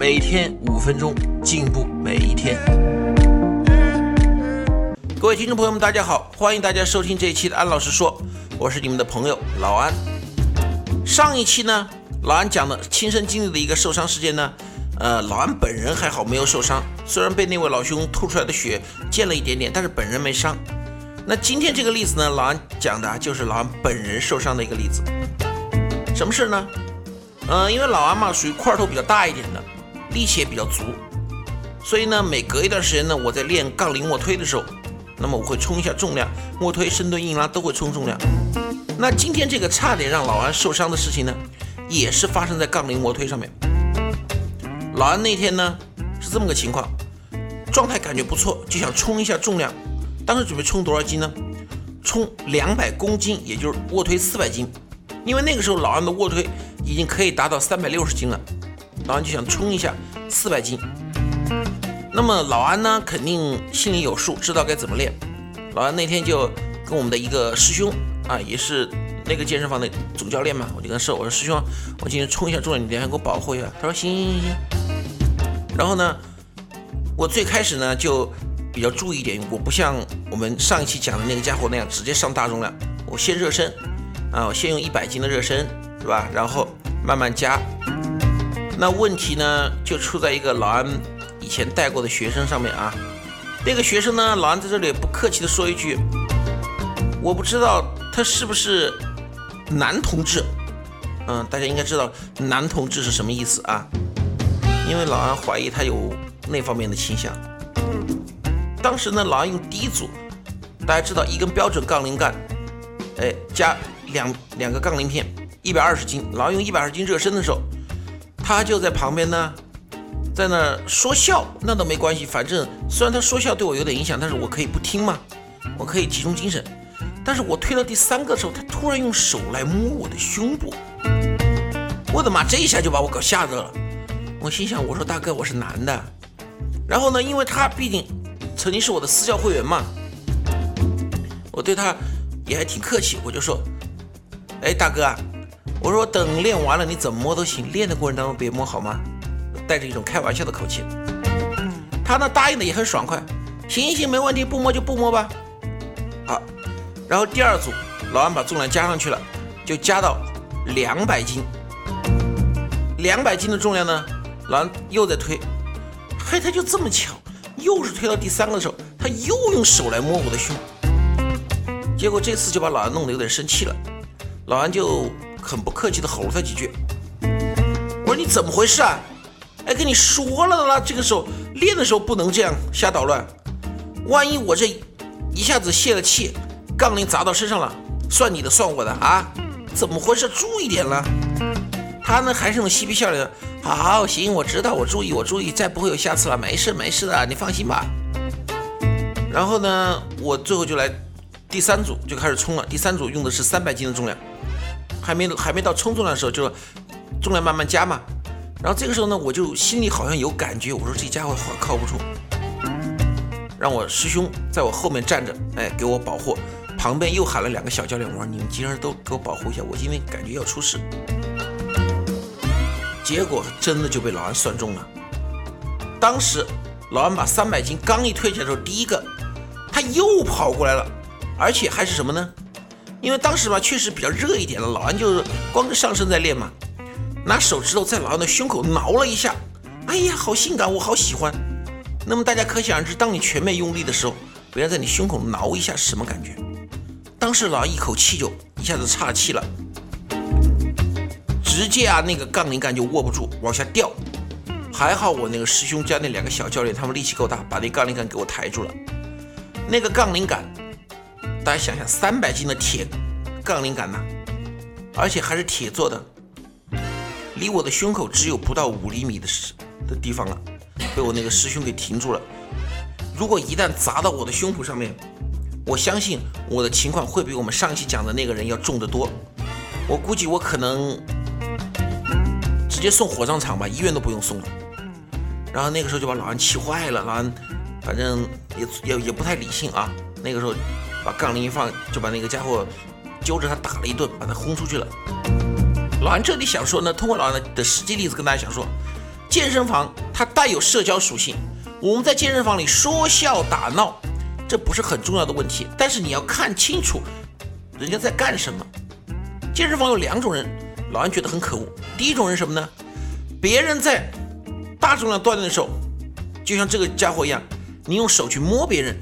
每天五分钟，进步每一天。各位听众朋友们，大家好，欢迎大家收听这一期的安老师说，我是你们的朋友老安。上一期呢，老安讲的亲身经历的一个受伤事件呢，呃，老安本人还好没有受伤，虽然被那位老兄吐出来的血溅了一点点，但是本人没伤。那今天这个例子呢，老安讲的就是老安本人受伤的一个例子。什么事呢？嗯，因为老安嘛属于块头比较大一点的，力气也比较足，所以呢，每隔一段时间呢，我在练杠铃卧推的时候，那么我会冲一下重量，卧推、深蹲、硬拉都会冲重量。那今天这个差点让老安受伤的事情呢，也是发生在杠铃卧推上面。老安那天呢是这么个情况，状态感觉不错，就想冲一下重量。当时准备冲多少斤呢？冲两百公斤，也就是卧推四百斤。因为那个时候老安的卧推已经可以达到三百六十斤了，老安就想冲一下四百斤。那么老安呢，肯定心里有数，知道该怎么练。老安那天就跟我们的一个师兄啊，也是那个健身房的总教练嘛，我就跟他说：“我说师兄，我今天冲一下重量，你等下给我保护一下。”他说：“行行行行。”然后呢，我最开始呢就比较注意一点，我不像我们上一期讲的那个家伙那样直接上大重量，我先热身。啊，我先用一百斤的热身，是吧？然后慢慢加。那问题呢，就出在一个老安以前带过的学生上面啊。那个学生呢，老安在这里不客气的说一句，我不知道他是不是男同志。嗯，大家应该知道男同志是什么意思啊？因为老安怀疑他有那方面的倾向。当时呢，老安用第一组，大家知道一根标准杠铃杆，哎，加。两两个杠铃片，一百二十斤，老安用一百二十斤热身的时候，他就在旁边呢，在那说笑，那倒没关系，反正虽然他说笑对我有点影响，但是我可以不听嘛，我可以集中精神。但是我推到第三个的时候，他突然用手来摸我的胸部，我的妈，这一下就把我搞吓着了。我心想，我说大哥，我是男的。然后呢，因为他毕竟曾经是我的私教会员嘛，我对他也还挺客气，我就说。哎，大哥，我说等练完了你怎么摸都行，练的过程当中别摸好吗？带着一种开玩笑的口气。他呢答应的也很爽快，行行行，没问题，不摸就不摸吧。好，然后第二组老安把重量加上去了，就加到两百斤。两百斤的重量呢，老安又在推，嘿，他就这么巧，又是推到第三个的时候，他又用手来摸我的胸，结果这次就把老安弄得有点生气了。老安就很不客气的吼了他几句，我说你怎么回事啊？哎，跟你说了啦，这个时候练的时候不能这样瞎捣乱，万一我这一下子泄了气，杠铃砸到身上了，算你的算我的啊？怎么回事？注意点了。他呢还是那种嬉皮笑脸的，好行，我知道，我注意，我注意，再不会有下次了，没事没事的，你放心吧。然后呢，我最后就来第三组就开始冲了，第三组用的是三百斤的重量。还没还没到冲重量的时候，就重量慢慢加嘛。然后这个时候呢，我就心里好像有感觉，我说这家伙好靠不住，让我师兄在我后面站着，哎，给我保护。旁边又喊了两个小教练，我说你们今儿都给我保护一下，我今天感觉要出事。结果真的就被老安算中了。当时老安把三百斤刚一推起来的时候，第一个他又跑过来了，而且还是什么呢？因为当时吧，确实比较热一点了。老安就是光着上身在练嘛，拿手指头在老安的胸口挠了一下，哎呀，好性感，我好喜欢。那么大家可想而知，当你全面用力的时候，别人在你胸口挠一下是什么感觉？当时老安一口气就一下子岔气了，直接啊那个杠铃杆就握不住，往下掉。还好我那个师兄加那两个小教练，他们力气够大，把那杠铃杆给我抬住了。那个杠铃杆。大家想想，三百斤的铁杠铃杆呢，而且还是铁做的，离我的胸口只有不到五厘米的的地方了。被我那个师兄给停住了。如果一旦砸到我的胸脯上面，我相信我的情况会比我们上期讲的那个人要重得多。我估计我可能直接送火葬场吧，医院都不用送了。然后那个时候就把老安气坏了，老安反正也也也不太理性啊。那个时候把杠铃一放，就把那个家伙揪着他打了一顿，把他轰出去了。老安这里想说呢，通过老安的实际例子跟大家想说，健身房它带有社交属性，我们在健身房里说笑打闹。这不是很重要的问题，但是你要看清楚人家在干什么。健身房有两种人，老安觉得很可恶。第一种人什么呢？别人在大重量锻炼的时候，就像这个家伙一样，你用手去摸别人。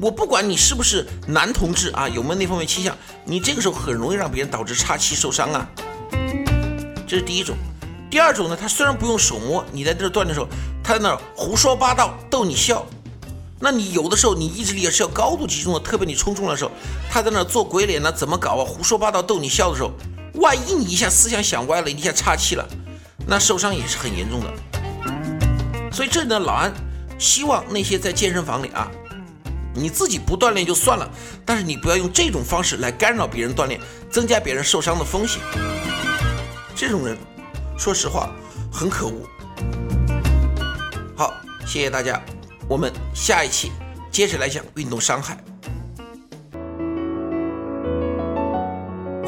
我不管你是不是男同志啊，有没有那方面倾向，你这个时候很容易让别人导致岔气受伤啊。这是第一种。第二种呢，他虽然不用手摸，你在这儿锻炼的时候，他在那儿胡说八道逗你笑。那你有的时候你意志力也是要高度集中的，特别你冲重的时候，他在那做鬼脸呢，怎么搞啊？胡说八道逗你笑的时候，万一你一下思想想歪了，一下岔气了，那受伤也是很严重的。所以这里呢，老安希望那些在健身房里啊，你自己不锻炼就算了，但是你不要用这种方式来干扰别人锻炼，增加别人受伤的风险。这种人，说实话很可恶。好，谢谢大家。我们下一期接着来讲运动伤害。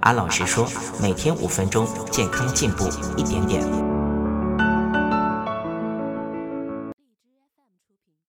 安老师说，每天五分钟，健康进步一点点。